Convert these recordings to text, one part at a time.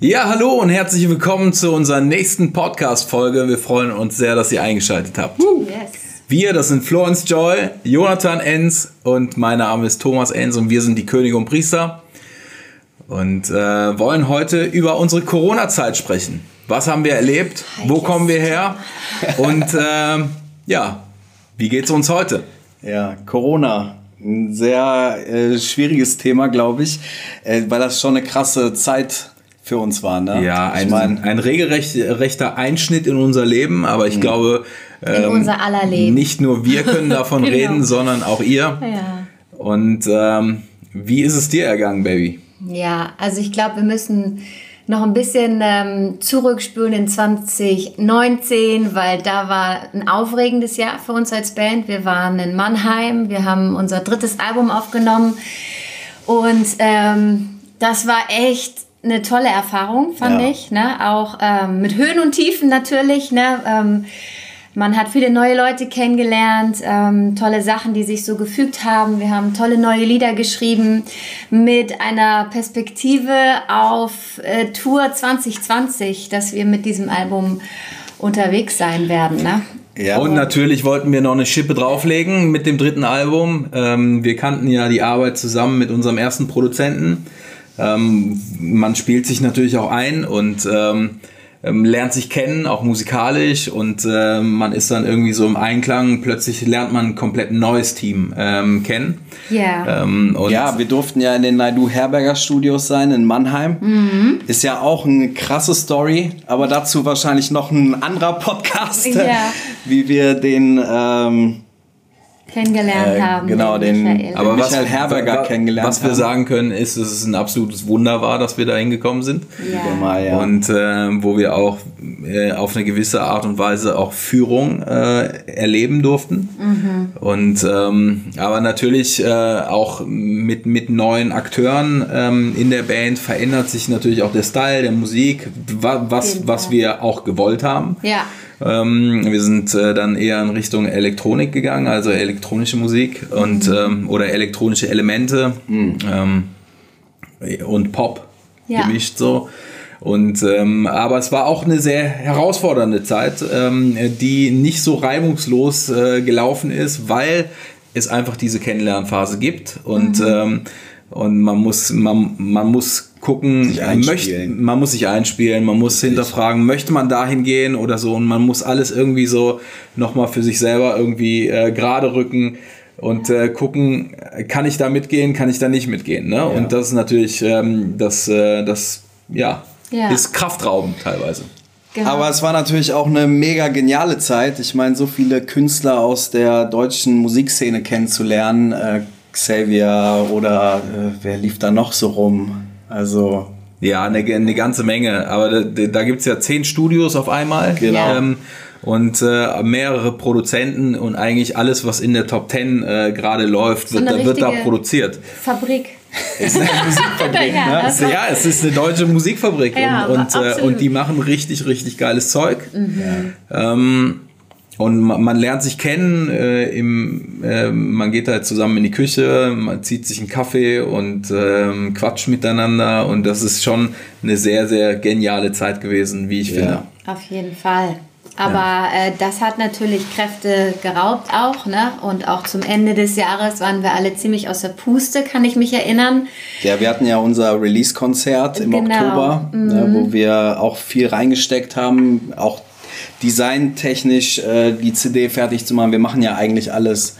Ja, hallo und herzlich willkommen zu unserer nächsten Podcast-Folge. Wir freuen uns sehr, dass ihr eingeschaltet habt. Yes. Wir, das sind Florence Joy, Jonathan Enz und mein Name ist Thomas Enz und wir sind die Könige und Priester und äh, wollen heute über unsere Corona-Zeit sprechen. Was haben wir erlebt? Wo kommen wir her? Und äh, ja, wie geht's uns heute? Ja, Corona. Ein sehr äh, schwieriges Thema, glaube ich, äh, weil das schon eine krasse Zeit für uns war. Ne? Ja, ich ein, mein, ein regelrechter Einschnitt in unser Leben, aber ich glaube, In ähm, unser aller Leben. nicht nur wir können davon Genau. reden, sondern auch ihr. Ja. Und ähm, wie ist es dir ergangen, Baby? Ja, also ich glaube, wir müssen noch ein bisschen ähm, zurückspülen in 2019, weil da war ein aufregendes Jahr für uns als Band. Wir waren in Mannheim, wir haben unser drittes Album aufgenommen und ähm, das war echt eine tolle Erfahrung, fand Ja. ich. Ne? Auch ähm, mit Höhen und Tiefen natürlich. Ne? Ähm, man hat viele neue Leute kennengelernt, ähm, tolle Sachen, die sich so gefügt haben. Wir haben tolle neue Lieder geschrieben mit einer Perspektive auf äh, Tour 2020, dass wir mit diesem Album unterwegs sein werden. Ne? ja, Und natürlich wollten wir noch eine Schippe drauflegen mit dem dritten Album. Ähm, wir kannten ja die Arbeit zusammen mit unserem ersten Produzenten. Ähm, man spielt sich natürlich auch ein und ähm, ähm, lernt sich kennen, auch musikalisch und ähm, man ist dann irgendwie so im Einklang. Plötzlich lernt man ein komplett neues Team ähm, kennen. Ja. Ähm, und ja, wir durften ja in den Naidu Herberger Studios sein in Mannheim. Ist ja auch eine krasse Story, aber dazu wahrscheinlich noch ein anderer Podcast, Ja. wie wir den ähm, Kennengelernt äh, haben. genau, den- Michael. aber Michael Herberger wa- kennengelernt Was wir haben. sagen können, ist, dass es ein absolutes Wunder war, dass wir da hingekommen sind. ja. mal, ja. Und äh, wo wir auch äh, auf eine gewisse Art und Weise auch Führung äh, erleben durften. Und ähm, aber natürlich äh, auch mit, mit neuen Akteuren ähm, in der Band verändert sich natürlich auch der Style der Musik, wa was, jeden was wir auch gewollt haben. ja. Ähm, wir sind äh, dann eher in Richtung Elektronik gegangen, also elektronische Musik und ähm, oder elektronische Elemente ähm, und Pop Ja. gemischt so. Und ähm, aber es war auch eine sehr herausfordernde Zeit, ähm, die nicht so reibungslos äh, gelaufen ist, weil es einfach diese Kennenlernphase gibt und ähm, und man muss man, man muss gucken, äh, möchte, man muss sich einspielen, man muss hinterfragen, möchte man dahin gehen oder so und man muss alles irgendwie so nochmal für sich selber irgendwie äh, gerade rücken und äh, gucken, kann ich da mitgehen, kann ich da nicht mitgehen. Ne? Und das ist natürlich, ähm, das, äh, das ja, Ja. ist kraftraubend teilweise. Genau. Aber es war natürlich auch eine mega geniale Zeit. Ich meine, so viele Künstler aus der deutschen Musikszene kennenzulernen. Äh, Xavier oder äh, wer lief da noch so rum? Also, Ja, eine, eine ganze Menge. Aber da, da gibt es ja zehn Studios auf einmal. Genau. Ähm, und äh, mehrere Produzenten und eigentlich alles, was in der Top Ten äh, gerade läuft, wird, eine da, wird da produziert. Fabrik. ist eine Musikfabrik, Ja, ne? also- Ja, es ist eine deutsche Musikfabrik Ja, und, und, äh, und die machen richtig, richtig geiles Zeug. Mhm. Ähm, und man, man lernt sich kennen, äh, im, äh, man geht halt zusammen in die Küche, man zieht sich einen Kaffee und ähm, quatscht miteinander und das ist schon eine sehr, sehr geniale Zeit gewesen, wie ich finde. Auf jeden Fall. Aber äh, das hat natürlich Kräfte geraubt auch, ne? Und auch zum Ende des Jahres waren wir alle ziemlich aus der Puste, kann ich mich erinnern. Ja, wir hatten ja unser Release-Konzert im Genau. Oktober, ne, wo wir auch viel reingesteckt haben, auch designtechnisch äh, die CD fertig zu machen. Wir machen ja eigentlich alles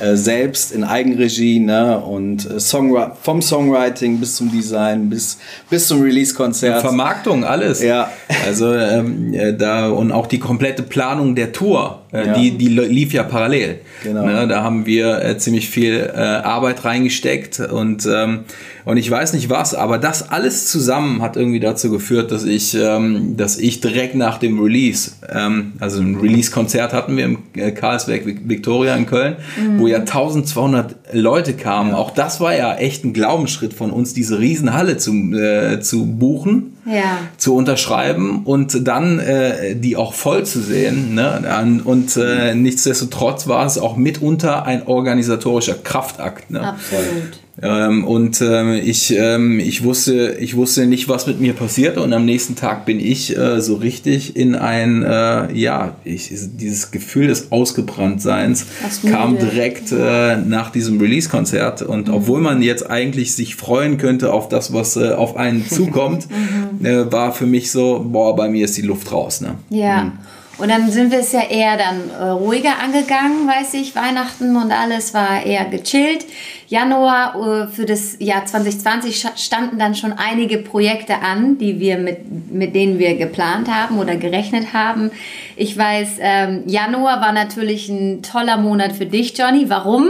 äh, selbst in Eigenregie ne? und äh, Songwri vom Songwriting bis zum Design bis, bis zum Release-Konzert. Vermarktung, alles. Ja. Also ähm, äh, da und auch die komplette Planung der Tour, äh, Ja. die, die lief ja parallel. Genau. Ne, da haben wir äh, ziemlich viel äh, Arbeit reingesteckt und ähm, und ich weiß nicht was, aber das alles zusammen hat irgendwie dazu geführt, dass ich, ähm, dass ich direkt nach dem Release, ähm, also ein Release-Konzert hatten wir im äh, Karlsberg Vic- Victoria in Köln, wo ja 1200 Leute kamen. Auch das war ja echt ein Glaubensschritt von uns, diese Riesenhalle zu, äh, zu buchen Ja. zu unterschreiben und dann äh, die auch voll zu sehen. Ne? Und äh, nichtsdestotrotz war es auch mitunter ein organisatorischer Kraftakt. Ne? Absolut. Ähm, und ähm, ich, ähm, ich, wusste, ich wusste nicht, was mit mir passierte. Und am nächsten Tag bin ich äh, so richtig in ein, äh, ja, ich, dieses Gefühl des Ausgebranntseins kam direkt äh, nach diesem Release-Konzert. Und mhm. obwohl man jetzt eigentlich sich freuen könnte auf das, was äh, auf einen zukommt, mhm. Äh, war für mich so, boah, bei mir ist die Luft raus. Ne? Ja. Mhm. Und dann sind wir es ja eher dann äh, ruhiger angegangen, weiß ich. Weihnachten und alles war eher gechillt. Januar äh, für das Jahr 2020 standen dann schon einige Projekte an, die wir mit, mit denen wir geplant haben oder gerechnet haben. Ich weiß, ähm, Januar war natürlich ein toller Monat für dich, Johnny. Warum?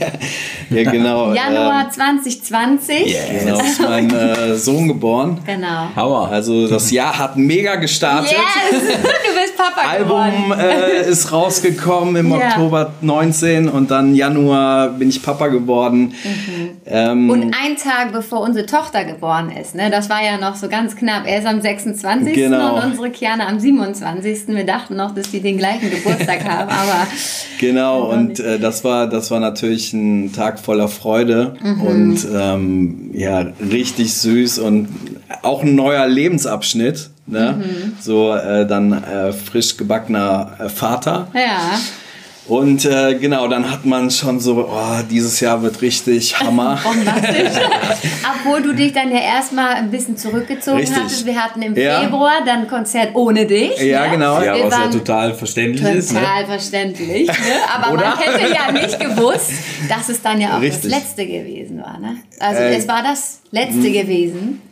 ja, genau. Januar ähm, 2020. Yeah, genau, ist mein äh, Sohn geboren. Genau. Hammer. Also das Jahr hat mega gestartet. Yes, du bist Papa Album äh, ist rausgekommen im yeah. Oktober 19 und dann Januar bin ich Papa geworden geworden. Mhm. Ähm, und ein Tag bevor unsere Tochter geboren ist, ne? das war ja noch so ganz knapp. Er ist am 26. Genau. und unsere Kiana am 27. Wir dachten noch, dass die den gleichen Geburtstag haben, aber. Genau, und äh, das, war, das war natürlich ein Tag voller Freude mhm. und ähm, ja, richtig süß und auch ein neuer Lebensabschnitt. Ne? Mhm. So äh, dann äh, frisch gebackener äh, Vater. Ja. Und äh, genau, dann hat man schon so, oh, dieses Jahr wird richtig Hammer. Obwohl du dich dann ja erstmal ein bisschen zurückgezogen richtig. hattest. Wir hatten im ja. Februar dann ein Konzert ohne dich. Ja, ne? genau. Ja, was ja total verständlich total ist. Total ne? verständlich. Ne? Aber man hätte ja nicht gewusst, dass es dann ja auch richtig. das Letzte gewesen war. Ne? Also äh, es war das Letzte gewesen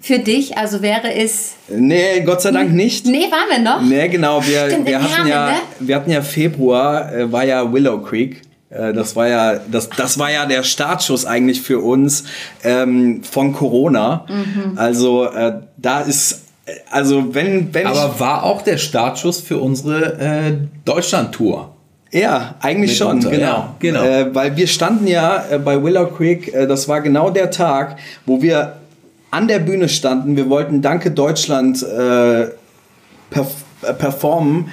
für dich? Also wäre es. Nee, Gott sei Dank nicht. Nee, waren wir noch? Nee, genau. Wir, Stimmt, wir, hatten, ja, ne? wir hatten ja Februar, äh, war ja Willow Creek. Äh, das war ja, das, das war ja der Startschuss eigentlich für uns ähm, von Corona. Mhm. Also äh, da ist also wenn, wenn Aber war auch der Startschuss für unsere äh, Deutschland-Tour. Ja, eigentlich schon, genau. Ja, genau. Äh, weil wir standen ja äh, bei Willow Creek, äh, das war genau der Tag, wo wir an der Bühne standen. Wir wollten Danke Deutschland äh, perf äh, performen.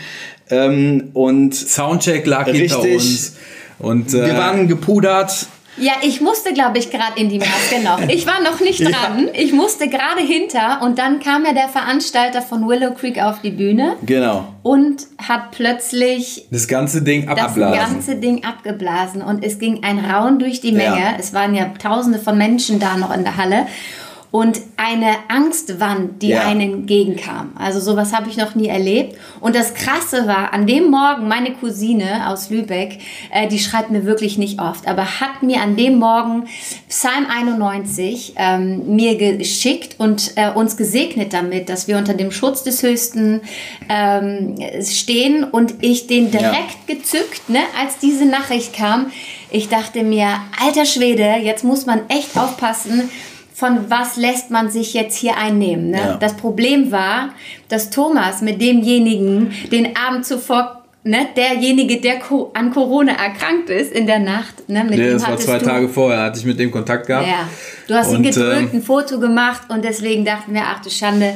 Ähm, und Soundcheck lag richtig, hinter uns. Und, äh, wir waren gepudert. Ja, ich musste, glaube ich, gerade in die Maske noch. Ich war noch nicht dran. Ja. Ich musste gerade hinter und dann kam ja der Veranstalter von Willow Creek auf die Bühne. Genau. Und hat plötzlich das ganze Ding abgeblasen. Das ganze Ding abgeblasen und es ging ein Raun durch die Menge. Ja. Es waren ja Tausende von Menschen da noch in der Halle und eine Angstwand, die ja. einen entgegenkam. Also sowas habe ich noch nie erlebt. Und das Krasse war, an dem Morgen, meine Cousine aus Lübeck, äh, die schreibt mir wirklich nicht oft, aber hat mir an dem Morgen Psalm 91 ähm, mir geschickt und äh, uns gesegnet damit, dass wir unter dem Schutz des Höchsten ähm, stehen und ich den direkt ja. gezückt, ne, als diese Nachricht kam. Ich dachte mir, alter Schwede, jetzt muss man echt aufpassen, von was lässt man sich jetzt hier einnehmen. Ne? Ja. Das Problem war, dass Thomas mit demjenigen den Abend zuvor Ne, derjenige, der an Corona erkrankt ist in der Nacht. Ne, mit ja, das war zwei Tage vorher, hatte ich mit dem Kontakt gehabt. Ja, du hast ihn gedrückt, ähm, ein Foto gemacht und deswegen dachten wir, ach du Schande,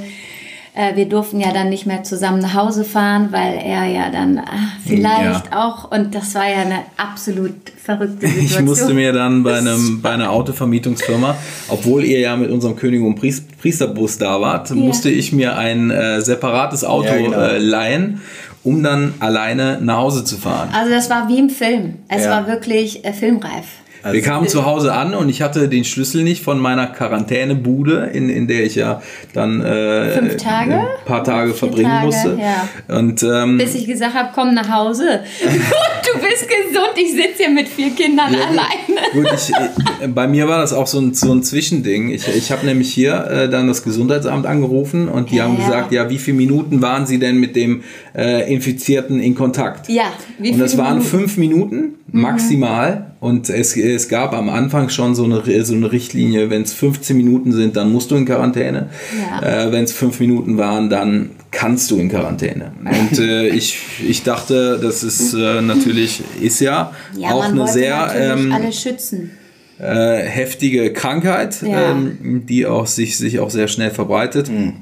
äh, wir durften ja dann nicht mehr zusammen nach Hause fahren, weil er ja dann ach, vielleicht ja. auch, und das war ja eine absolut verrückte Situation. Ich musste mir dann bei, einem, bei einer Autovermietungsfirma, obwohl ihr ja mit unserem König und Priesterbus da wart, ja. musste ich mir ein äh, separates Auto ja, genau. äh, leihen um dann alleine nach Hause zu fahren. Also das war wie im Film. Es ja. war wirklich äh, filmreif. Also wir kamen zu Hause an und ich hatte den Schlüssel nicht von meiner Quarantänebude, in, in der ich ja dann äh, Fünf Tage? ein paar Tage verbringen Tage, musste. Ja. Und, ähm, Bis ich gesagt habe, komm nach Hause. du bist gesund, ich sitze hier mit vier Kindern ja, alleine. Gut, ich, äh, bei mir war das auch so ein, so ein Zwischending. Ich, ich habe nämlich hier äh, dann das Gesundheitsamt angerufen und die ja, haben gesagt, ja, wie viele Minuten waren sie denn mit dem äh, Infizierten in Kontakt? Ja, wie Und das waren Minuten? fünf Minuten maximal. Mhm. Und es, es gab am Anfang schon so eine, so eine Richtlinie, wenn es 15 Minuten sind, dann musst du in Quarantäne. Ja. Äh, wenn es fünf Minuten waren, dann kannst du in Quarantäne. Und äh, ich, ich dachte, das ist äh, natürlich, ist ja, ja auch eine sehr... Ähm, alle schützen. Äh, heftige Krankheit, ja. ähm, die auch sich, sich auch sehr schnell verbreitet. Mhm.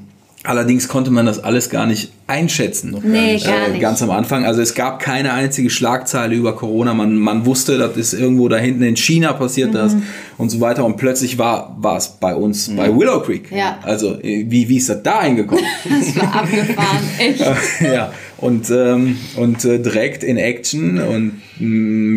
Allerdings konnte man das alles gar nicht einschätzen. Nee, gar nicht. Ganz am Anfang. Also es gab keine einzige Schlagzeile über Corona. Man, man wusste, das ist irgendwo da hinten in China passiert mhm. das. und so weiter. Und plötzlich war, war es bei uns bei Willow Creek. Ja. Also äh, wie, wie ist das da hingekommen? Das war abgefahren, echt. ja, und, ähm, und äh, direkt in Action und mh,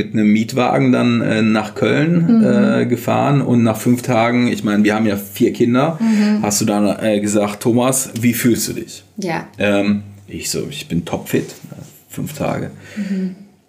mit einem Mietwagen dann äh, nach Köln äh, gefahren und nach fünf Tagen, ich meine, wir haben ja vier Kinder, hast du dann äh, gesagt, Thomas, wie fühlst du dich? Ja. Ähm, ich so, ich bin topfit, äh, fünf Tage.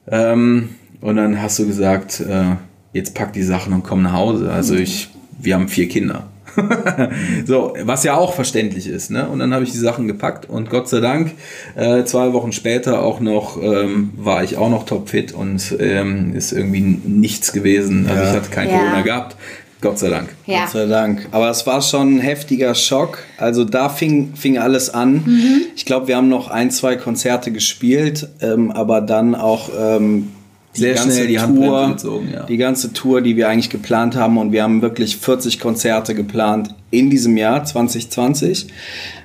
Ähm, und dann hast du gesagt, äh, jetzt pack die Sachen und komm nach Hause. Also ich, wir haben vier Kinder. so, was ja auch verständlich ist. Ne? Und dann habe ich die Sachen gepackt und Gott sei Dank, äh, zwei Wochen später auch noch, ähm, war ich auch noch topfit und ähm, ist irgendwie nichts gewesen. Also Ja. ich hatte kein Ja. Corona gehabt. Gott sei Dank. Ja. Gott sei Dank. Aber es war schon ein heftiger Schock. Also da fing, fing alles an. Mhm. Ich glaube, wir haben noch ein, zwei Konzerte gespielt, ähm, aber dann auch ähm, die Sehr ganze schnell die Tour, gezogen, ja. die ganze Tour, die wir eigentlich geplant haben. Und wir haben wirklich 40 Konzerte geplant in diesem Jahr 2020.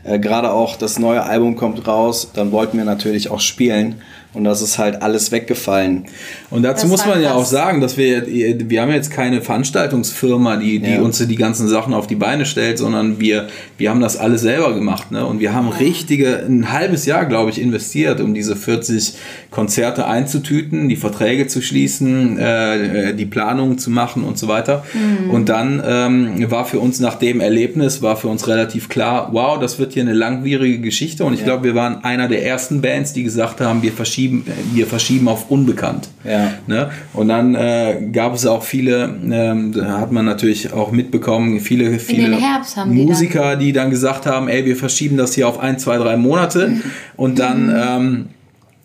Äh, Gerade auch das neue Album kommt raus. Dann wollten wir natürlich auch spielen. Und das ist halt alles weggefallen. Und dazu Das muss man ja auch sagen, dass wir, wir haben jetzt keine Veranstaltungsfirma, die, die Ja. uns die ganzen Sachen auf die Beine stellt, sondern wir, wir haben das alles selber gemacht. Ne? Und wir haben richtige, ein halbes Jahr, glaube ich, investiert, um diese 40 Konzerte einzutüten, die Verträge zu schließen, äh, die Planungen zu machen und so weiter. Und dann ähm, war für uns nach dem Erlebnis, war für uns relativ klar, wow, das wird hier eine langwierige Geschichte. Und ich glaube, wir waren einer der ersten Bands, die gesagt haben, wir verschieben, äh, wir verschieben auf unbekannt. Ja. Ne? Und dann äh, gab es auch viele, ähm, da hat man natürlich auch mitbekommen, viele, viele haben die Musiker, die dann gesagt haben, ey, wir verschieben das hier auf ein, zwei, drei Monate und dann ähm,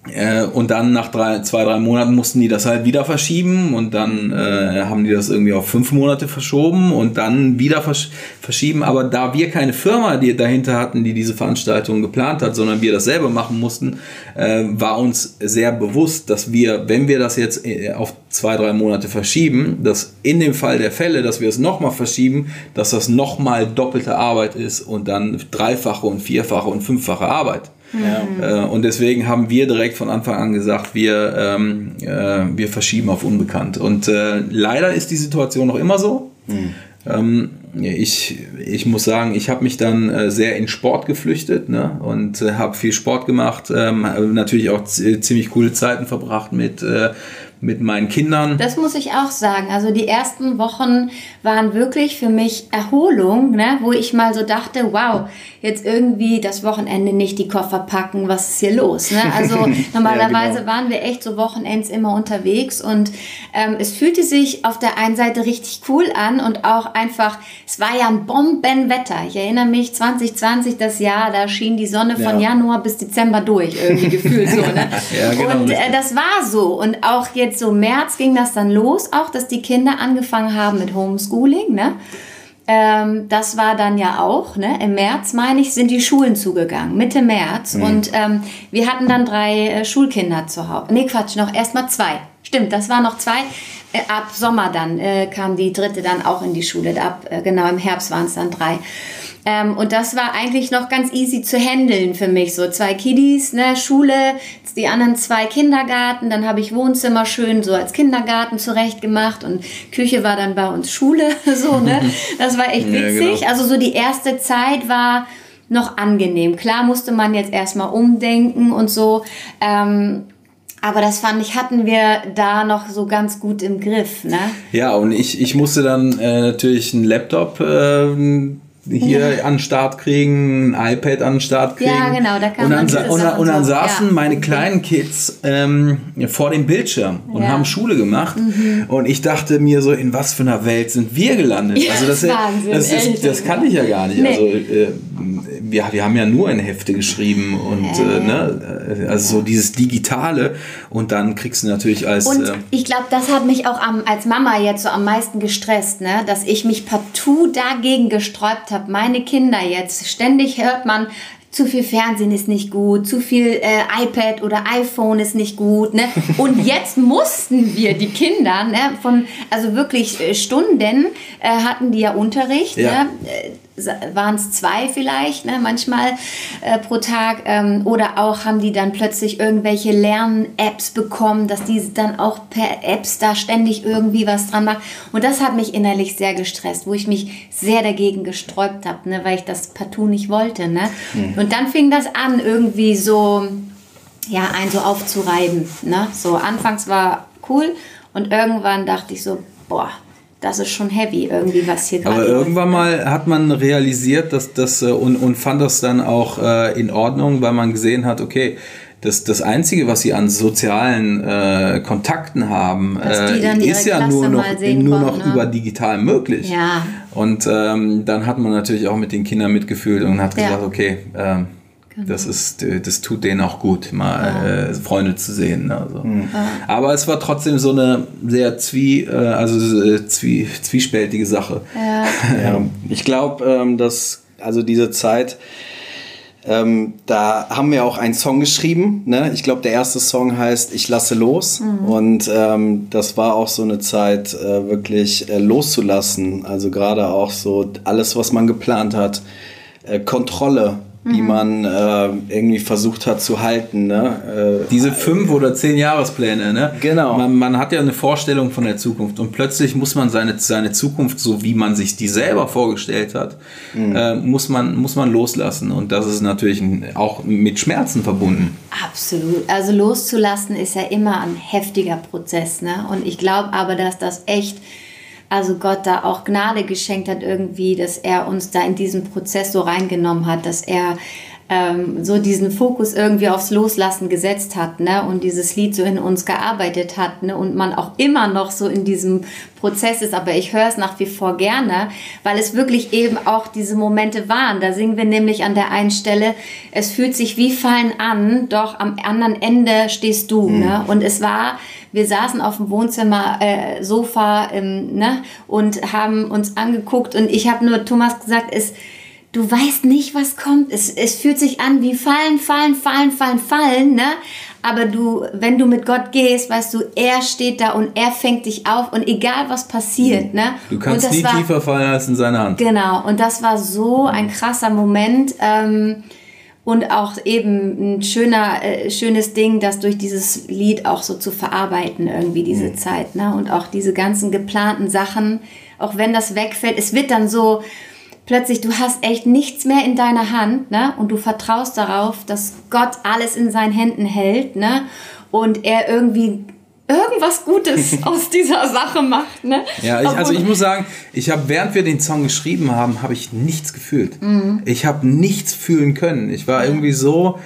äh, und dann nach drei, zwei, drei Monaten mussten die das halt wieder verschieben und dann äh, haben die das irgendwie auf fünf Monate verschoben und dann wieder versch verschieben. Aber da wir keine Firma die dahinter hatten, die diese Veranstaltung geplant hat, sondern wir das selber machen mussten, äh, war uns sehr bewusst, dass wir, wenn wir das jetzt äh, auf zwei, drei Monate verschieben, dass in dem Fall der Fälle, dass wir es nochmal verschieben, dass das nochmal doppelte Arbeit ist und dann dreifache und vierfache und fünffache Arbeit. Äh, und deswegen haben wir direkt von Anfang an gesagt, wir, ähm, äh, wir verschieben auf unbekannt. Und äh, leider ist die Situation noch immer so. Ähm, ich, ich muss sagen, ich habe mich dann äh, sehr in Sport geflüchtet ne? und äh, habe viel Sport gemacht, ähm, natürlich auch ziemlich coole Zeiten verbracht mit, äh, mit meinen Kindern. Das muss ich auch sagen. Also die ersten Wochen waren wirklich für mich Erholung, ne? wo ich mal so dachte, wow, jetzt irgendwie das Wochenende nicht die Koffer packen, was ist hier los? Ne? Also normalerweise genau. waren wir echt so Wochenends immer unterwegs und ähm, es fühlte sich auf der einen Seite richtig cool an und auch einfach, es war ja ein Bombenwetter. Ich erinnere mich, 2020, das Jahr, da schien die Sonne von Ja. Januar bis Dezember durch, irgendwie gefühlt so. Ne? Ja, genau, und äh, das war so. Und auch jetzt so März ging das dann los, auch dass die Kinder angefangen haben mit Homeschooling. Ne? Ähm, das war dann ja auch, ne? im März meine ich, sind die Schulen zugegangen, Mitte März. Und ähm, wir hatten dann drei äh, Schulkinder zu Hause. Nee, Quatsch, noch erst mal zwei. Stimmt, das waren noch zwei. Äh, ab Sommer dann äh, kam die dritte dann auch in die Schule. Ab, äh, genau, im Herbst waren es dann drei. Ähm, und das war eigentlich noch ganz easy zu handeln für mich. So zwei Kiddies, ne, Schule, die anderen zwei Kindergarten, dann habe ich Wohnzimmer schön so als Kindergarten zurecht gemacht und Küche war dann bei uns Schule. so, ne? Das war echt Ja, witzig. genau. Also so die erste Zeit war noch angenehm. Klar musste man jetzt erstmal umdenken und so. Ähm, aber das fand ich, hatten wir da noch so ganz gut im Griff. Ne? Ja, und ich, ich musste dann äh, natürlich einen Laptop äh, hier an den Start kriegen, ein iPad an den Start kriegen. Ja, genau, da kann und man und, dann- Sachen und dann saßen ja. meine kleinen Kids ähm, vor dem Bildschirm und Ja. Mhm. haben Schule gemacht. Und ich dachte mir so, in was für einer Welt sind wir gelandet? Ja, also das, Wahnsinn, das, ist, das kannte ich ja gar nicht. Nee. Also äh, wir, wir haben ja nur in Hefte geschrieben und äh, ne, also so dieses Digitale und dann kriegst du natürlich als Und äh, ich glaube, das hat mich auch am, als Mama jetzt so am meisten gestresst, ne? dass ich mich partout dagegen gesträubt habe. Meine Kinder jetzt, ständig hört man, zu viel Fernsehen ist nicht gut, zu viel äh, iPad oder iPhone ist nicht gut. Ne? Und jetzt mussten wir die Kinder, ne, von, also wirklich äh, Stunden äh, hatten die ja Unterricht. Ja. Ne? Waren es zwei vielleicht, ne, manchmal äh, pro Tag. Ähm, oder auch haben die dann plötzlich irgendwelche Lern-Apps bekommen, dass die dann auch per Apps da ständig irgendwie was dran machen. Und das hat mich innerlich sehr gestresst, wo ich mich sehr dagegen gesträubt habe, ne, weil ich das partout nicht wollte. Ne? Mhm. Und dann fing das an, irgendwie so, ja, einen so aufzureiben. Ne? So, anfangs war cool und irgendwann dachte ich so, boah, das ist schon heavy irgendwie, was hier gerade. Aber irgendwann mal hat man realisiert, dass das äh, und, und fand das dann auch äh, in Ordnung, weil man gesehen hat, okay, das, das Einzige, was sie an sozialen äh, Kontakten haben, äh, ist ja nur noch, nur noch ne? über digital möglich. Ja. Und ähm, dann hat man natürlich auch mit den Kindern mitgefühlt und hat ja. gesagt, okay, ähm, Genau. Das, ist, äh, das tut denen auch gut, mal ja. äh, Freunde zu sehen. Also. Mhm. Aber es war trotzdem so eine sehr zwie, äh, also zwie, zwiespältige Sache. Ja. ja. Ich glaube, ähm, dass also diese Zeit, ähm, da haben wir auch einen Song geschrieben. Ne? Ich glaube, der erste Song heißt Ich lasse los. Mhm. Und ähm, das war auch so eine Zeit, äh, wirklich äh, loszulassen. Also gerade auch so alles, was man geplant hat. Äh, Kontrolle die mhm. man äh, irgendwie versucht hat zu halten. Ne? Äh, Diese fünf oder zehn Jahrespläne, ne? Genau. Man, man, hat ja eine Vorstellung von der Zukunft und plötzlich muss man seine, seine Zukunft, so wie man sich die selber vorgestellt hat, mhm. äh, muss, man, muss man loslassen. Und das ist natürlich auch mit Schmerzen verbunden. Absolut. Also loszulassen ist ja immer ein heftiger Prozess. Ne? Und ich glaube aber, dass das echt also Gott da auch Gnade geschenkt hat irgendwie, dass er uns da in diesen Prozess so reingenommen hat, dass er ähm, so diesen Fokus irgendwie aufs Loslassen gesetzt hat ne? und dieses Lied so in uns gearbeitet hat ne? und man auch immer noch so in diesem Prozess ist, aber ich höre es nach wie vor gerne, weil es wirklich eben auch diese Momente waren. Da singen wir nämlich an der einen Stelle, es fühlt sich wie Fallen an, doch am anderen Ende stehst du. Mhm. Ne? Und es war, wir saßen auf dem Wohnzimmer äh, Sofa ähm, ne? und haben uns angeguckt und ich habe nur Thomas gesagt, es du weißt nicht, was kommt. Es, es fühlt sich an wie fallen, fallen, fallen, fallen, fallen, ne? Aber du, wenn du mit Gott gehst, weißt du, er steht da und er fängt dich auf und egal was passiert, ne? Du kannst nie war, tiefer fallen als in seiner Hand. Genau. Und das war so ein krasser Moment. Ähm, und auch eben ein schöner, äh, schönes Ding, das durch dieses Lied auch so zu verarbeiten, irgendwie diese mhm. Zeit. Ne? Und auch diese ganzen geplanten Sachen, auch wenn das wegfällt, es wird dann so, plötzlich, du hast echt nichts mehr in deiner Hand, ne? Und du vertraust darauf, dass Gott alles in seinen Händen hält, ne? Und er irgendwie irgendwas Gutes aus dieser Sache macht, ne? Ja, ich, also ich muss sagen, ich habe, während wir den Song geschrieben haben, habe ich nichts gefühlt. Mhm. Ich habe nichts fühlen können. Ich war irgendwie so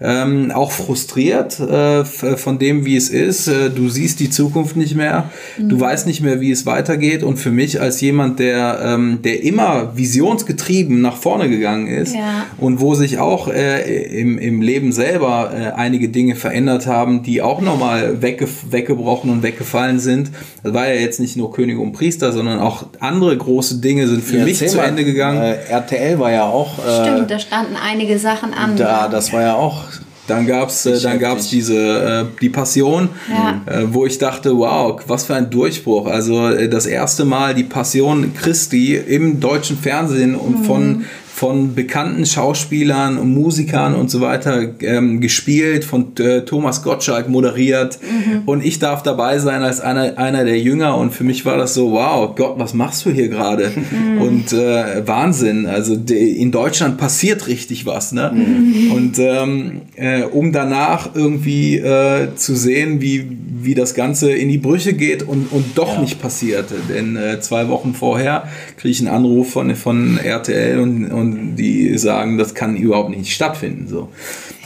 ähm, auch frustriert äh, von dem, wie es ist. Äh, du siehst die Zukunft nicht mehr, mhm. du weißt nicht mehr, wie es weitergeht. Und für mich als jemand, der, ähm, der immer visionsgetrieben nach vorne gegangen ist ja. und wo sich auch äh, im, im Leben selber äh, einige Dinge verändert haben, die auch nochmal wegge weggebrochen und weggefallen sind. Das war ja jetzt nicht nur König und Priester, sondern auch andere große Dinge sind für ja, mich zu Ende gegangen. Äh, RTL war ja auch. Äh, Stimmt, da standen einige Sachen an. Da, das war ja auch dann gab es äh, dann gab's diese äh, die Passion, ja. äh, wo ich dachte, wow, was für ein Durchbruch. Also äh, das erste Mal die Passion Christi im deutschen Fernsehen und mhm. von von bekannten Schauspielern und Musikern und so weiter ähm, gespielt, von äh, Thomas Gottschalk moderiert mhm. und ich darf dabei sein als einer, einer der Jünger und für mich war das so, wow, Gott, was machst du hier gerade? Mhm. Und äh, Wahnsinn, also de, in Deutschland passiert richtig was, ne? Mhm. Und ähm, äh, um danach irgendwie äh, zu sehen, wie, wie das Ganze in die Brüche geht und, und doch ja. nicht passierte, denn äh, zwei Wochen vorher kriege ich einen Anruf von, von RTL und, und und die sagen, das kann überhaupt nicht stattfinden. So.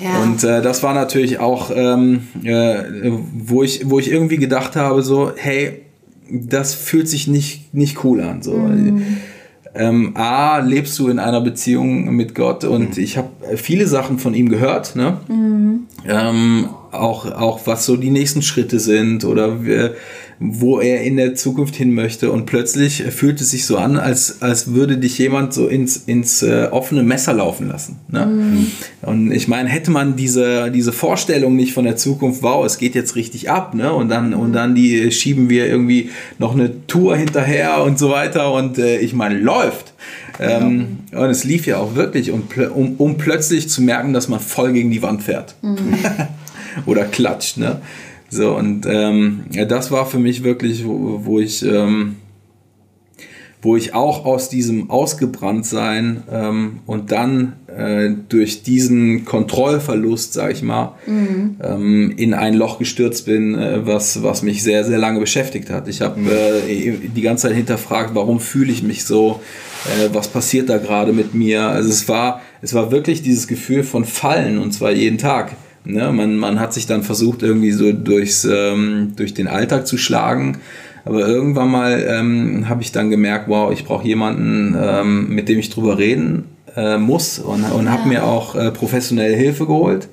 Ja. Und äh, das war natürlich auch, ähm, äh, wo, ich, wo ich irgendwie gedacht habe, so, hey, das fühlt sich nicht, nicht cool an. So. Mhm. Ähm, A, lebst du in einer Beziehung mit Gott und mhm. ich habe viele Sachen von ihm gehört, ne? Mhm. Ähm, auch, auch was so die nächsten Schritte sind oder wir, wo er in der Zukunft hin möchte. Und plötzlich fühlt es sich so an, als, als würde dich jemand so ins, ins äh, offene Messer laufen lassen. Ne? Mhm. Und ich meine, hätte man diese, diese Vorstellung nicht von der Zukunft, wow, es geht jetzt richtig ab, ne? Und dann, und dann die schieben wir irgendwie noch eine Tour hinterher und so weiter. Und äh, ich meine, läuft. Ähm, ja. Und es lief ja auch wirklich, um, um, um, plötzlich zu merken, dass man voll gegen die Wand fährt. Mhm. Oder klatscht. Ne? So, und ähm, ja, das war für mich wirklich, wo, wo ich. Ähm, wo ich auch aus diesem Ausgebranntsein ähm, und dann äh, durch diesen Kontrollverlust, sag ich mal, mhm. ähm, in ein Loch gestürzt bin, äh, was, was mich sehr, sehr lange beschäftigt hat. Ich habe äh, die ganze Zeit hinterfragt, warum fühle ich mich so, äh, was passiert da gerade mit mir. Also es war, es war wirklich dieses Gefühl von Fallen und zwar jeden Tag. Ne? Man, man hat sich dann versucht, irgendwie so durchs, ähm, durch den Alltag zu schlagen aber irgendwann mal ähm, habe ich dann gemerkt, wow, ich brauche jemanden, ähm, mit dem ich drüber reden äh, muss und, und ja. habe mir auch äh, professionelle Hilfe geholt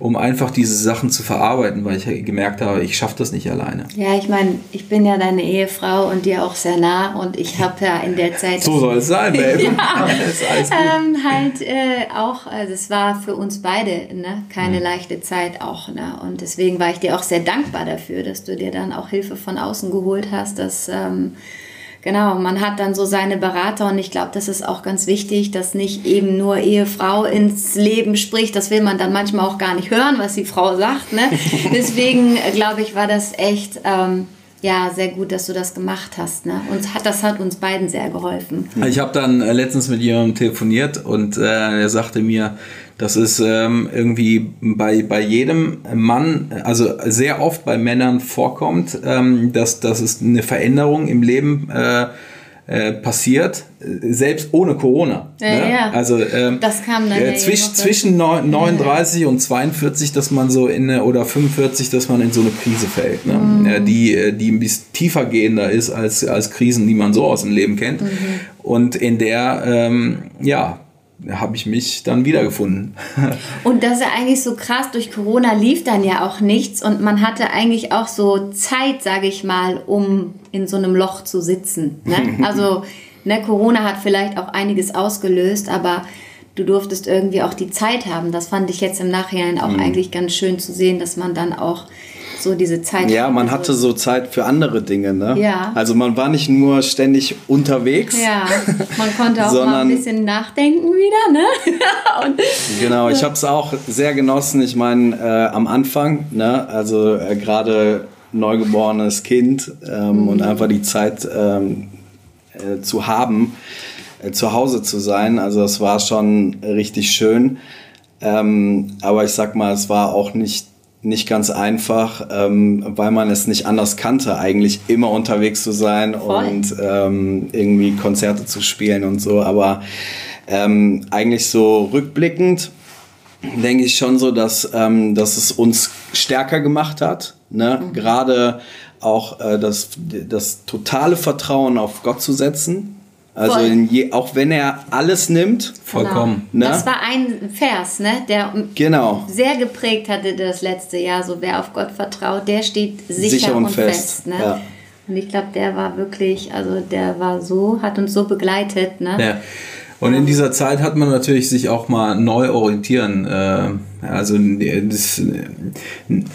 um einfach diese Sachen zu verarbeiten, weil ich gemerkt habe, ich schaffe das nicht alleine. Ja, ich meine, ich bin ja deine Ehefrau und dir auch sehr nah und ich habe ja in der Zeit... so soll es sein, Baby. ja, ähm, halt äh, auch, also es war für uns beide ne, keine mhm. leichte Zeit auch. Ne? Und deswegen war ich dir auch sehr dankbar dafür, dass du dir dann auch Hilfe von außen geholt hast, dass... Ähm, Genau, man hat dann so seine Berater und ich glaube, das ist auch ganz wichtig, dass nicht eben nur Ehefrau ins Leben spricht. Das will man dann manchmal auch gar nicht hören, was die Frau sagt. Ne? Deswegen äh, glaube ich, war das echt ähm, ja, sehr gut, dass du das gemacht hast. Ne? Und hat, das hat uns beiden sehr geholfen. Ich habe dann äh, letztens mit jemandem telefoniert und äh, er sagte mir, das ist ähm, irgendwie bei, bei jedem Mann, also sehr oft bei Männern vorkommt, ähm, dass, dass es eine Veränderung im Leben äh, äh, passiert, selbst ohne Corona. Ja, ne? ja. Also ähm, das kam dann äh, zwischen, zwischen 39 ja. und 42, dass man so in eine, oder 45, dass man in so eine Krise fällt, ne? Mhm. die, äh, die ein bisschen tiefer gehender ist als, als Krisen, die man so aus dem Leben kennt. Mhm. Und in der, ähm, ja, habe ich mich dann wiedergefunden. und das ist ja eigentlich so krass, durch Corona lief dann ja auch nichts und man hatte eigentlich auch so Zeit, sage ich mal, um in so einem Loch zu sitzen. Ne? Also ne, Corona hat vielleicht auch einiges ausgelöst, aber du durftest irgendwie auch die Zeit haben. Das fand ich jetzt im Nachhinein auch mhm. eigentlich ganz schön zu sehen, dass man dann auch so diese Zeit. Ja, man hatte so Zeit für andere Dinge, ne? Ja. Also man war nicht nur ständig unterwegs. Ja, man konnte auch mal ein bisschen nachdenken wieder, ne? Genau, ich habe es auch sehr genossen. Ich meine, äh, am Anfang, ne? Also äh, gerade neugeborenes Kind ähm, mhm. und einfach die Zeit ähm, äh, zu haben, äh, zu Hause zu sein. Also es war schon richtig schön. Ähm, aber ich sag mal, es war auch nicht nicht ganz einfach, ähm, weil man es nicht anders kannte, eigentlich immer unterwegs zu sein Voll. und ähm, irgendwie Konzerte zu spielen und so. Aber ähm, eigentlich so rückblickend denke ich schon so, dass, ähm, dass es uns stärker gemacht hat. Ne? Mhm. Gerade auch äh, das, das totale Vertrauen auf Gott zu setzen also je, auch wenn er alles nimmt, vollkommen. Genau. Ne? Das war ein Vers, ne, der genau. sehr geprägt hatte das letzte Jahr. So wer auf Gott vertraut, der steht sicher, sicher und, und, fest. fest ne? ja. Und ich glaube, der war wirklich, also der war so, hat uns so begleitet. Ne? Ja. Und in dieser Zeit hat man natürlich sich auch mal neu orientieren. Äh, also, das,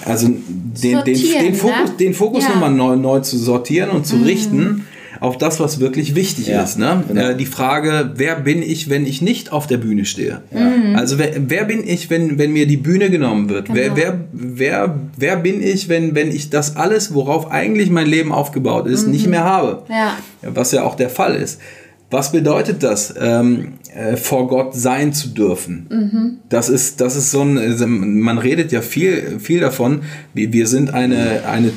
also den, den, den Fokus, ne? den Fokus ja. nochmal neu, neu zu sortieren und zu mhm. richten auf das, was wirklich wichtig ja, ist. Ne? Genau. Äh, die Frage, wer bin ich, wenn ich nicht auf der Bühne stehe? Ja. Also wer, wer, bin ich, wenn, wenn mir die Bühne genommen wird? Genau. Wer, wer, wer, wer bin ich, wenn, wenn ich das alles, worauf eigentlich mein Leben aufgebaut ist, mhm. nicht mehr habe? Ja. Was ja auch der Fall ist. Was bedeutet das, ähm, äh, vor Gott sein zu dürfen? Mhm. Das, ist, das ist so ein, man redet ja viel, viel davon, wir, wir sind eine, eine eine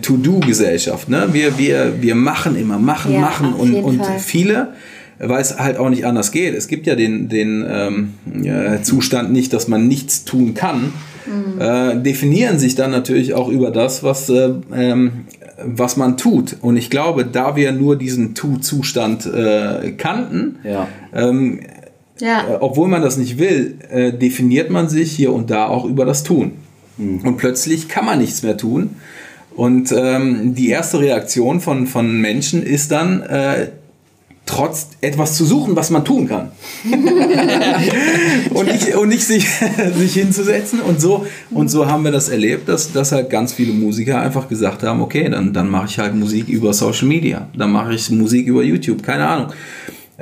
To-Do-Gesellschaft. Ne? Wir, wir, wir machen immer, machen, ja, machen und, und viele weil es halt auch nicht anders geht. Es gibt ja den, den ähm, ja, Zustand nicht, dass man nichts tun kann. Mhm. Äh, definieren sich dann natürlich auch über das, was, äh, ähm, was man tut. Und ich glaube, da wir nur diesen Tu-Zustand äh, kannten, ja. Ähm, ja. Äh, obwohl man das nicht will, äh, definiert man sich hier und da auch über das Tun. Mhm. Und plötzlich kann man nichts mehr tun. Und ähm, die erste Reaktion von, von Menschen ist dann, äh, trotz etwas zu suchen, was man tun kann. und nicht, und nicht sich, sich hinzusetzen. Und so, und so haben wir das erlebt, dass, dass halt ganz viele Musiker einfach gesagt haben, okay, dann, dann mache ich halt Musik über Social Media, dann mache ich Musik über YouTube, keine Ahnung.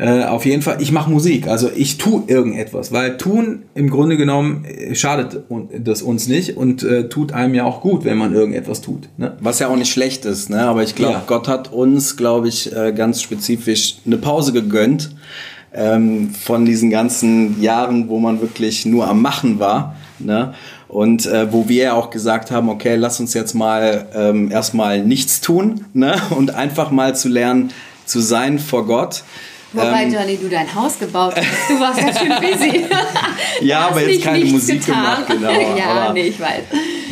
Äh, auf jeden Fall, ich mache Musik, also ich tue irgendetwas, weil tun im Grunde genommen äh, schadet das uns nicht und äh, tut einem ja auch gut, wenn man irgendetwas tut. Ne? Was ja auch nicht schlecht ist, ne? aber ich glaube, ja. Gott hat uns, glaube ich, äh, ganz spezifisch eine Pause gegönnt ähm, von diesen ganzen Jahren, wo man wirklich nur am Machen war. Ne? Und äh, wo wir ja auch gesagt haben, okay, lass uns jetzt mal ähm, erstmal nichts tun ne? und einfach mal zu lernen, zu sein vor Gott. Wobei, ähm, Johnny, du dein Haus gebaut hast. Du warst ganz schön busy. ja, aber jetzt keine Musik getan. gemacht, genau. ja, aber, nee, ich weiß.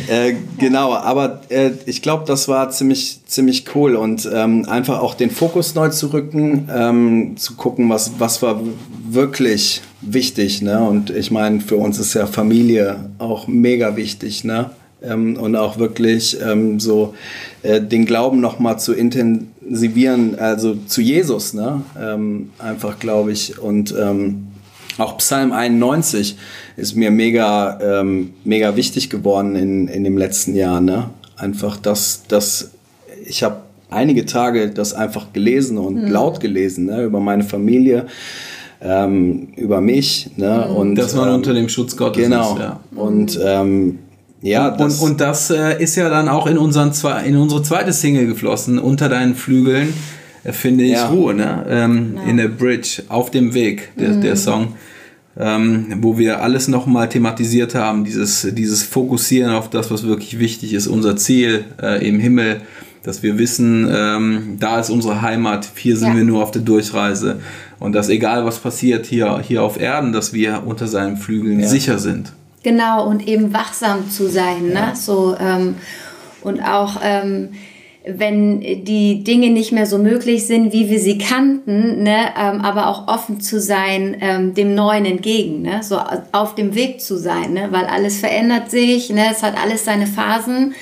Äh, genau, aber äh, ich glaube, das war ziemlich, ziemlich cool und ähm, einfach auch den Fokus neu zu rücken, ähm, zu gucken, was, was war wirklich wichtig. Ne? Und ich meine, für uns ist ja Familie auch mega wichtig. Ne? Ähm, und auch wirklich ähm, so äh, den Glauben nochmal zu intensivieren, also zu Jesus, ne? Ähm, einfach glaube ich. Und ähm, auch Psalm 91 ist mir mega, ähm, mega wichtig geworden in, in dem letzten Jahr. Ne? Einfach, dass, dass ich habe einige Tage das einfach gelesen und mhm. laut gelesen ne? über meine Familie. Ähm, über mich. Ne? Mhm. Und, Dass man ähm, unter dem Schutz Gottes genau. ist. Ja. Und ähm, ja, und, das, und, und das äh, ist ja dann auch in, unseren zwei, in unsere zweite Single geflossen, unter deinen Flügeln, äh, finde ich ja. Ruhe, ne? Ähm, ja. in der Bridge, auf dem Weg, der, mhm. der Song, ähm, wo wir alles nochmal thematisiert haben, dieses, dieses Fokussieren auf das, was wirklich wichtig ist, unser Ziel äh, im Himmel, dass wir wissen, ähm, da ist unsere Heimat, hier sind ja. wir nur auf der Durchreise und dass egal was passiert hier, hier auf Erden, dass wir unter seinen Flügeln sicher sind. Genau, und eben wachsam zu sein. Ne? Ja. Ne? So, ähm, und auch ähm, wenn die Dinge nicht mehr so möglich sind, wie wir sie kannten, ne? Ähm, aber auch offen zu sein ähm, dem Neuen entgegen, ne? so auf dem Weg zu sein, ne? weil alles verändert sich, ne? es hat alles seine Phasen.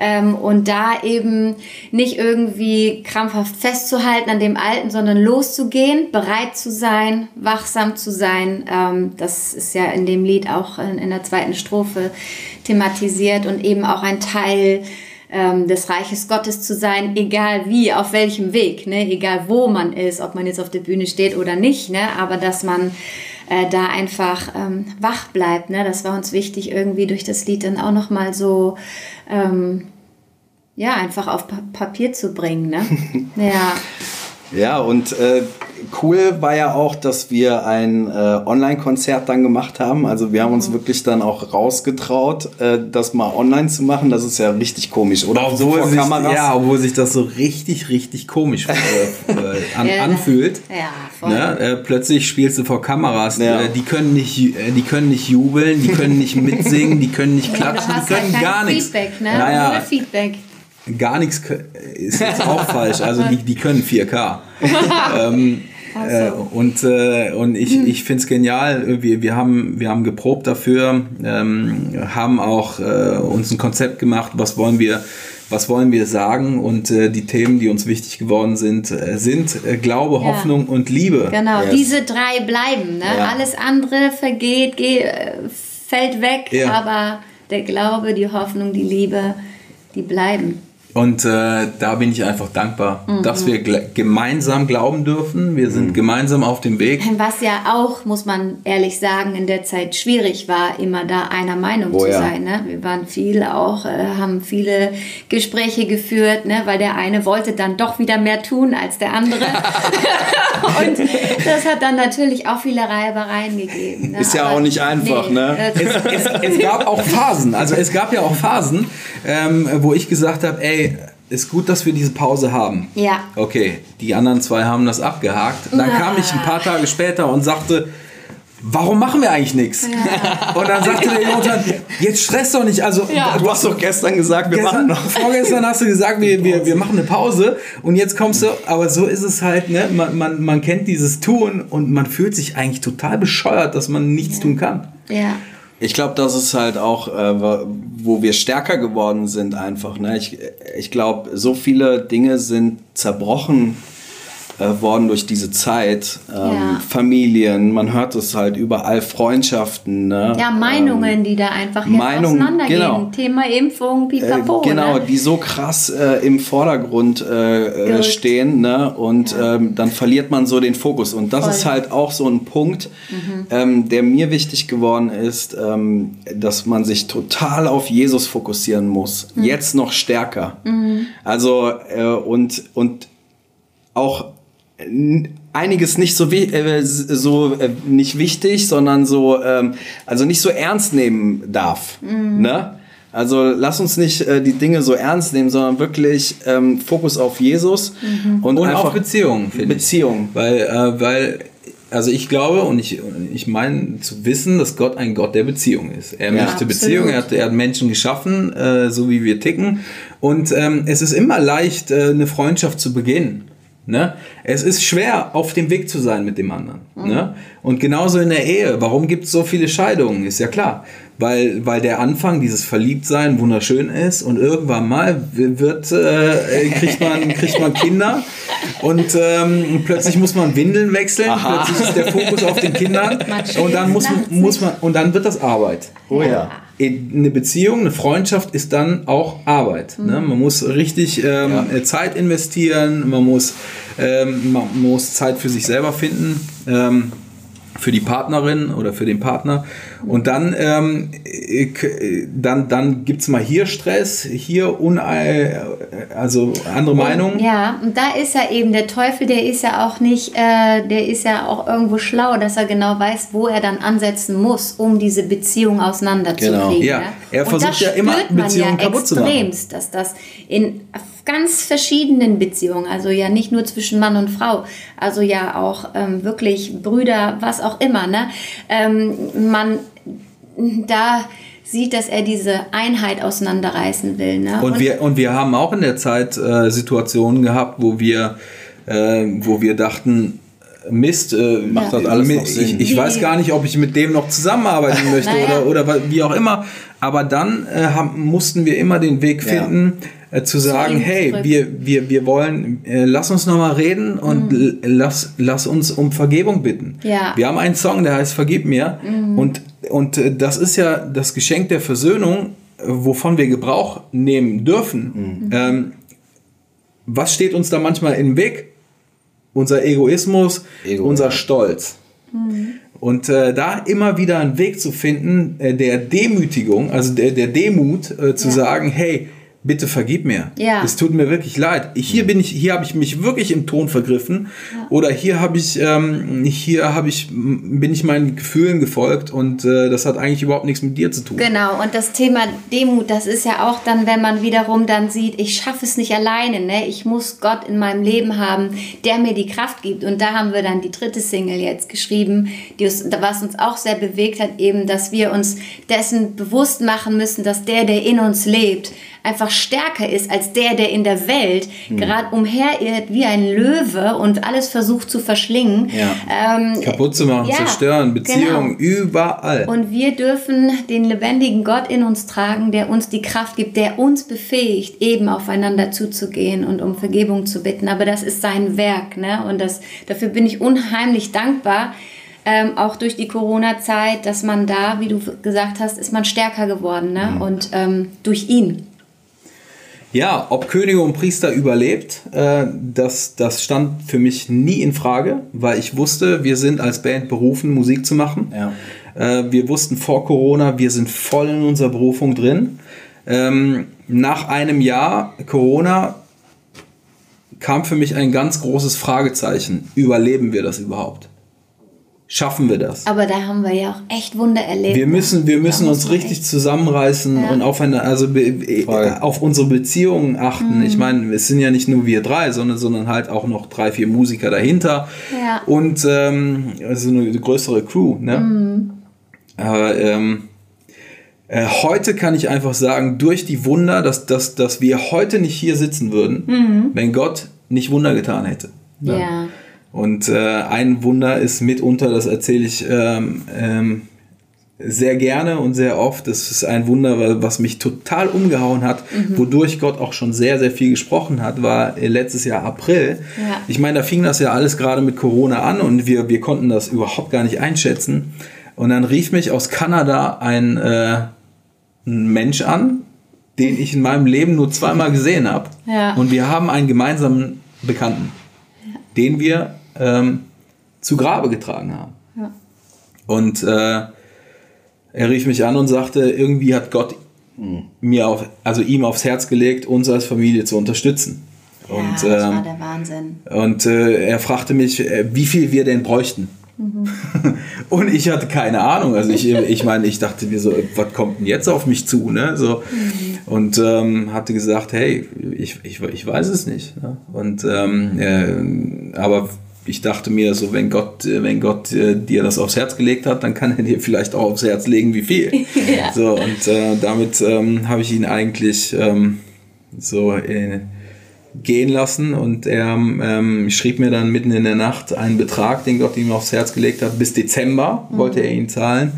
Ähm, und da eben nicht irgendwie krampfhaft festzuhalten an dem Alten, sondern loszugehen, bereit zu sein, wachsam zu sein. Ähm, das ist ja in dem Lied auch in, in der zweiten Strophe thematisiert und eben auch ein Teil ähm, des Reiches Gottes zu sein, egal wie, auf welchem Weg, ne? egal wo man ist, ob man jetzt auf der Bühne steht oder nicht, ne? aber dass man äh, da einfach ähm, wach bleibt. Ne? Das war uns wichtig, irgendwie durch das Lied dann auch nochmal so ähm, ja, einfach auf pa Papier zu bringen. Ne? ja. Ja, und äh, cool war ja auch, dass wir ein äh, Online-Konzert dann gemacht haben. Also wir haben uns mhm. wirklich dann auch rausgetraut, äh, das mal online zu machen. Das ist ja richtig komisch, oder? Obwohl so sich, ja, obwohl sich das so richtig, richtig komisch äh, äh, an, ja, anfühlt. Ja, voll. Ne? Äh, plötzlich spielst du vor Kameras. Ja. die, können nicht, die können nicht jubeln, die können nicht mitsingen, die können nicht klatschen, die können halt gar nichts. Feedback, ne? Naja, Feedback gar nichts ist jetzt auch falsch. Also die, die können 4K. ähm, äh, und, äh, und ich, hm. ich finde es genial. Wir, wir, haben, wir haben geprobt dafür, ähm, haben auch äh, uns ein Konzept gemacht, was wollen wir, was wollen wir sagen. Und äh, die Themen, die uns wichtig geworden sind, äh, sind äh, Glaube, ja. Hoffnung und Liebe. Genau, yes. diese drei bleiben. Ne? Ja. Alles andere vergeht, geht, fällt weg, ja. aber der Glaube, die Hoffnung, die Liebe, die bleiben. Und äh, da bin ich einfach dankbar, mhm. dass wir gemeinsam glauben dürfen. Wir sind mhm. gemeinsam auf dem Weg. Was ja auch, muss man ehrlich sagen, in der Zeit schwierig war, immer da einer Meinung oh, zu ja. sein. Ne? Wir waren viel auch, äh, haben viele Gespräche geführt, ne? weil der eine wollte dann doch wieder mehr tun als der andere. Und das hat dann natürlich auch viele Reibereien gegeben. Ne? Ist ja Aber auch nicht einfach, nee, ne? Es, es, es, gab auch Phasen, also es gab ja auch Phasen, ähm, wo ich gesagt habe, ey, ist gut, dass wir diese Pause haben. Ja. Okay, die anderen zwei haben das abgehakt. Dann ja. kam ich ein paar Tage später und sagte, warum machen wir eigentlich nichts? Ja. Und dann sagte der Jonathan, jetzt stress doch nicht. Also, ja. Du hast doch gestern gesagt, wir gestern, machen noch. Vorgestern hast du gesagt, wir, wir, wir machen eine Pause und jetzt kommst du, aber so ist es halt, ne? man, man, man kennt dieses Tun und man fühlt sich eigentlich total bescheuert, dass man nichts tun kann. Ja. Ich glaube, das ist halt auch, äh, wo wir stärker geworden sind einfach. Ne? Ich, ich glaube, so viele Dinge sind zerbrochen äh, worden durch diese Zeit. Ähm, Ja. Familien, man hört es halt überall, Freundschaften. Ne? Ja, Meinungen, die da einfach jetzt Meinungen, auseinandergehen. genau. Thema Impfung, Äh, pipapo. genau, ne? die so krass äh, im Vordergrund äh, äh, stehen, ne? Und ähm, dann verliert man so den Fokus. Und das Voll. ist halt auch so ein Punkt, Mhm. ähm, der mir wichtig geworden ist, ähm, dass man sich total auf Jesus fokussieren muss. Mhm. Jetzt noch stärker. Also äh, und und auch einiges nicht so, äh, so äh, nicht wichtig, sondern so ähm, also nicht so ernst nehmen darf. Ne? Also lass uns nicht äh, die Dinge so ernst nehmen, sondern wirklich ähm, Fokus auf Jesus und, Und einfach auf Beziehungen, finde ich. Beziehung. Weil, äh, weil, also ich glaube und ich, ich meine zu wissen, dass Gott ein Gott der Beziehung ist. Er möchte absolut. Beziehung, er hat, er hat Menschen geschaffen, äh, so wie wir ticken. Und ähm, es ist immer leicht, äh, eine Freundschaft zu beginnen. Ne? Es ist schwer, auf dem Weg zu sein mit dem anderen. Ne? Und genauso in der Ehe. Warum gibt es so viele Scheidungen? Ist ja klar. Weil, weil der Anfang, dieses Verliebtsein, wunderschön ist und irgendwann mal wird, äh, kriegt, man, kriegt man Kinder und ähm, plötzlich muss man Windeln wechseln, plötzlich ist der Fokus auf den Kindern und dann muss, muss man und dann wird das Arbeit. Oh ja. Eine Beziehung, eine Freundschaft ist dann auch Arbeit. Ne? Man muss richtig ähm, Ja. Zeit investieren, man muss, ähm, man muss Zeit für sich selber finden, ähm, für die Partnerin oder für den Partner. Und dann, ähm, äh, dann, dann gibt es mal hier Stress, hier Unei, also andere Meinungen. Ja, und da ist ja eben der Teufel, der ist ja auch nicht, äh, der ist ja auch irgendwo schlau, dass er genau weiß, wo er dann ansetzen muss, um diese Beziehung auseinanderzukriegen. Genau. Ja, er versucht und das ja immer, Beziehungen ja kaputt zu machen. extremst, dass das in ganz verschiedenen Beziehungen, also ja nicht nur zwischen Mann und Frau, also ja auch ähm, wirklich Brüder, was auch immer, ne? Ähm, man da sieht, dass er diese Einheit auseinanderreißen will. Ne? Und wir, und wir haben auch in der Zeit äh, Situationen gehabt, wo wir, äh, wo wir dachten, Mist, äh, Macht Ja. das alles mit- noch Sinn? ich, ich weiß gar nicht, ob ich mit dem noch zusammenarbeiten möchte Naja. oder, oder wie auch immer. Aber dann äh, haben, mussten wir immer den Weg Ja. finden, äh, zu sagen, hey, zurück. wir, wir, wir wollen, äh, lass uns nochmal reden und l- lass, lass uns um Vergebung bitten. Mhm. Ja. Mhm. Wir haben einen Song, der heißt Vergib mir. Und, und äh, das ist ja das Geschenk der Versöhnung, wovon wir Gebrauch nehmen dürfen. Ähm, was steht uns da manchmal im Weg? Unser Egoismus, Ego, unser ja. Stolz. Und äh, da immer wieder einen Weg zu finden, äh, der Demütigung, also der, der Demut, äh, zu Ja. sagen, hey, bitte vergib mir. Ja. Es tut mir wirklich leid. Hier bin ich, hier habe ich mich wirklich im Ton vergriffen. Oder hier habe ich, ähm, hier habe ich, bin ich meinen Gefühlen gefolgt und äh, das hat eigentlich überhaupt nichts mit dir zu tun. Genau, und das Thema Demut, das ist ja auch dann, wenn man wiederum dann sieht, ich schaffe es nicht alleine, ne? ich muss Gott in meinem Leben haben, der mir die Kraft gibt. Und da haben wir dann die dritte Single jetzt geschrieben, die uns, was uns auch sehr bewegt hat, eben, dass wir uns dessen bewusst machen müssen, dass der, der in uns lebt, einfach stärker ist als der, der in der Welt gerade umherirrt wie ein Löwe und alles versucht zu verschlingen. Ja. Ähm, Kaputt zu machen, ja, zerstören, Beziehungen, genau. überall. Und wir dürfen den lebendigen Gott in uns tragen, der uns die Kraft gibt, der uns befähigt, eben aufeinander zuzugehen und um Vergebung zu bitten. Aber das ist sein Werk, ne? Und das, dafür bin ich unheimlich dankbar. Ähm, auch durch die Corona-Zeit, dass man da, wie du gesagt hast, ist man stärker geworden, ne? Und ähm, durch ihn. Ja, ob Könige und Priester überlebt, äh, das, das stand für mich nie in Frage, weil ich wusste, wir sind als Band berufen, Musik zu machen. Ja. Äh, wir wussten vor Corona, wir sind voll in unserer Berufung drin. Ähm, nach einem Jahr Corona kam für mich ein ganz großes Fragezeichen. Überleben wir das überhaupt? Schaffen wir das? Aber da haben wir ja auch echt Wunder erlebt. Wir müssen, wir müssen uns richtig echt- zusammenreißen Ja. und aufeinander, also äh, Voll. auf unsere Beziehungen achten. Mhm. Ich meine, es sind ja nicht nur wir drei, sondern, sondern halt auch noch drei, vier Musiker dahinter Ja. und ähm, also eine größere Crew. Ne? Mhm. Aber ähm, äh, heute kann ich einfach sagen, durch die Wunder, dass, dass, dass wir heute nicht hier sitzen würden, wenn Gott nicht Wunder getan hätte. Mhm. Ja. Und äh, ein Wunder ist mitunter, das erzähle ich ähm, ähm, sehr gerne und sehr oft. Das ist ein Wunder, was mich total umgehauen hat, mhm. wodurch Gott auch schon sehr, sehr viel gesprochen hat, war letztes Jahr April. Ja. Ich meine, da fing das ja alles gerade mit Corona an und wir, wir konnten das überhaupt gar nicht einschätzen. Und dann rief mich aus Kanada ein, äh, ein Mensch an, den ich in meinem Leben nur zweimal gesehen habe. Ja. Und wir haben einen gemeinsamen Bekannten, ja. den wir ähm, zu Grabe getragen haben. Ja. Und äh, er rief mich an und sagte, irgendwie hat Gott mir auf, also ihm aufs Herz gelegt, uns als Familie zu unterstützen. Ja, und, das ähm, war der Wahnsinn. Und äh, er fragte mich, äh, wie viel wir denn bräuchten. Mhm. und ich hatte keine Ahnung. Also ich, ich meine, ich dachte mir so, was kommt denn jetzt auf mich zu? Ne? So. Mhm. Und ähm, hatte gesagt, hey, ich, ich, ich weiß es nicht. Ne? Und ähm, äh, aber ich dachte mir so, wenn Gott, äh, wenn Gott äh, dir das aufs Herz gelegt hat, dann kann er dir vielleicht auch aufs Herz legen, wie viel. ja. So, und äh, damit ähm, habe ich ihn eigentlich ähm, so äh, gehen lassen und er ähm, schrieb mir dann mitten in der Nacht einen Betrag, den Gott ihm aufs Herz gelegt hat. Bis Dezember mhm. wollte er ihn zahlen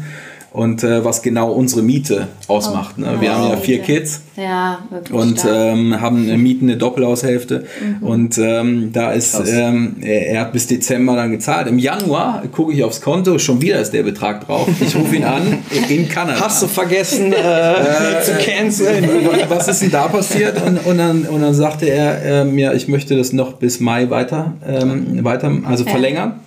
und äh, was genau unsere Miete ausmacht. Ne? Wir oh, haben ja vier Kids ja, und ähm, haben eine Mieten eine Doppelhaushälfte mhm. und ähm, da ist ähm, er, er, hat bis Dezember dann gezahlt. Im Januar gucke ich aufs Konto, schon wieder ist der Betrag drauf. Ich rufe ihn an in Kanada. Hast du vergessen äh, zu canceln? Was ist denn da passiert? Und, und, dann, und dann sagte er mir, ähm, ich möchte das noch bis Mai weiter, ähm, weiter also ja. verlängern.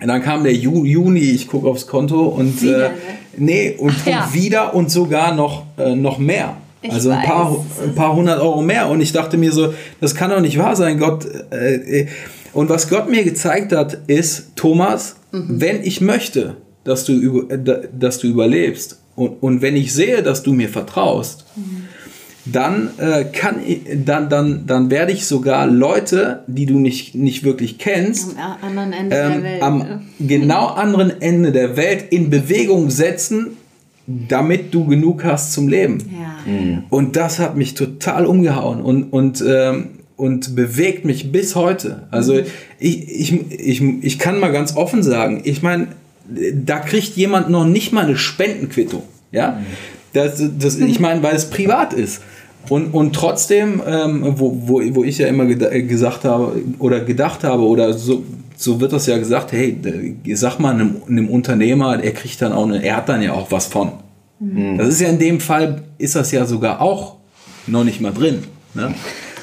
Und dann kam der Juni, ich gucke aufs Konto und wieder, äh, nee, und, ja. und, wieder und sogar noch, äh, noch mehr. Ich also ein paar, ein paar hundert Euro mehr. Und ich dachte mir so, das kann doch nicht wahr sein, Gott. Äh, äh und was Gott mir gezeigt hat, ist, Thomas, mhm. wenn ich möchte, dass du, äh, dass du überlebst und, und wenn ich sehe, dass du mir vertraust, mhm dann äh, kann ich, dann, dann, dann werde ich sogar Leute, die du nicht, nicht wirklich kennst, am anderen Ende ähm, der Welt, am genau anderen Ende der Welt in Bewegung setzen, damit du genug hast zum Leben. Ja. Mhm. Und das hat mich total umgehauen und, und, ähm, und bewegt mich bis heute. Also mhm. ich, ich, ich, ich kann mal ganz offen sagen, ich meine, da kriegt jemand noch nicht mal eine Spendenquittung. Ja? Mhm. Das, das, ich meine, weil es privat ist. Und, und trotzdem, ähm, wo, wo, wo ich ja immer gesagt habe oder gedacht habe, oder so, so wird das ja gesagt, hey, sag mal einem, einem Unternehmer, er kriegt dann auch eine, er hat dann ja auch was von. Mhm. Das ist ja in dem Fall, ist das ja sogar auch noch nicht mal drin. Ne?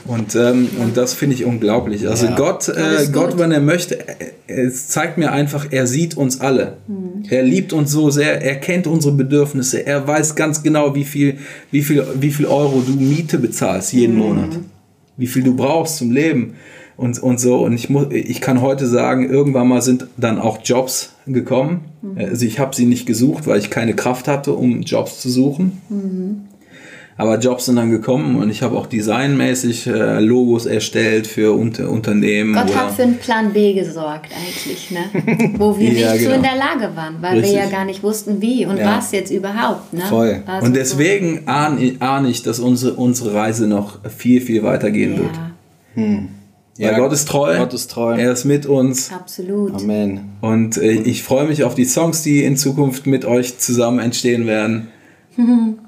Und, ähm, und das finde ich unglaublich. Also ja. Gott, äh, Gott, wenn er möchte, es zeigt mir einfach, er sieht uns alle. Mhm. Er liebt uns so sehr, er kennt unsere Bedürfnisse, er weiß ganz genau, wie viel, wie viel, wie viel Euro du Miete bezahlst jeden mhm. Monat, wie viel du brauchst zum Leben und, und so. Und ich, muss, ich kann heute sagen, irgendwann mal sind dann auch Jobs gekommen. Mhm. Also ich habe sie nicht gesucht, weil ich keine Kraft hatte, um Jobs zu suchen. Mhm. Aber Jobs sind dann gekommen und ich habe auch designmäßig äh, Logos erstellt für unter Unternehmen. Gott hat für einen Plan B gesorgt eigentlich, ne? wo wir ja, nicht genau. so in der Lage waren, weil Richtig. wir ja gar nicht wussten, wie und ja. was jetzt überhaupt. Ne? Voll. Also und deswegen so. ahne, ahne ich, dass unsere, unsere Reise noch viel, viel weitergehen ja. wird. Hm. Ja, Weil Gott ist treu. Gott ist treu. Er ist mit uns. Absolut. Amen. Und äh, ich freue mich auf die Songs, die in Zukunft mit euch zusammen entstehen werden.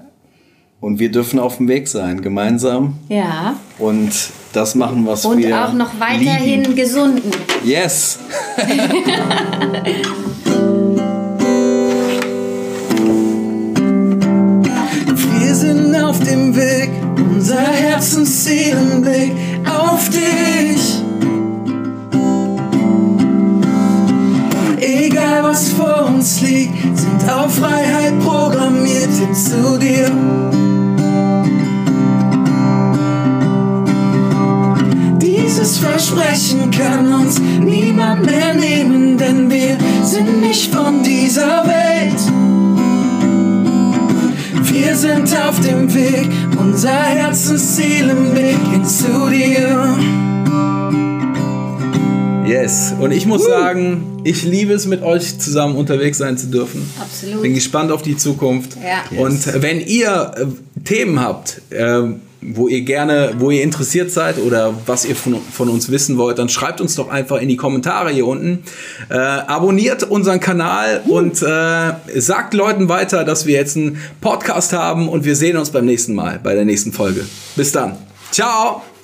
Und wir dürfen auf dem Weg sein, gemeinsam. Ja. Und das machen, was Und wir. Und auch noch weiterhin lieben. gesunden. Yes. wir sind auf dem Weg, unser Herzensseelenblick auf dich. Egal was vor uns liegt, sind auf Freiheit programmiert hin zu dir. Dieses Versprechen kann uns niemand mehr nehmen, denn wir sind nicht von dieser Welt. Wir sind auf dem Weg, unser Herzensziel im Weg hin zu dir. Yes, und ich muss uh. sagen, ich liebe es, mit euch zusammen unterwegs sein zu dürfen. Absolut. Bin gespannt auf die Zukunft. Ja. Und yes. wenn ihr äh, Themen habt, äh, wo ihr gerne, wo ihr interessiert seid oder was ihr von, von uns wissen wollt, dann schreibt uns doch einfach in die Kommentare hier unten. Äh, abonniert unseren Kanal und äh, sagt Leuten weiter, dass wir jetzt einen Podcast haben und wir sehen uns beim nächsten Mal, bei der nächsten Folge. Bis dann. Ciao!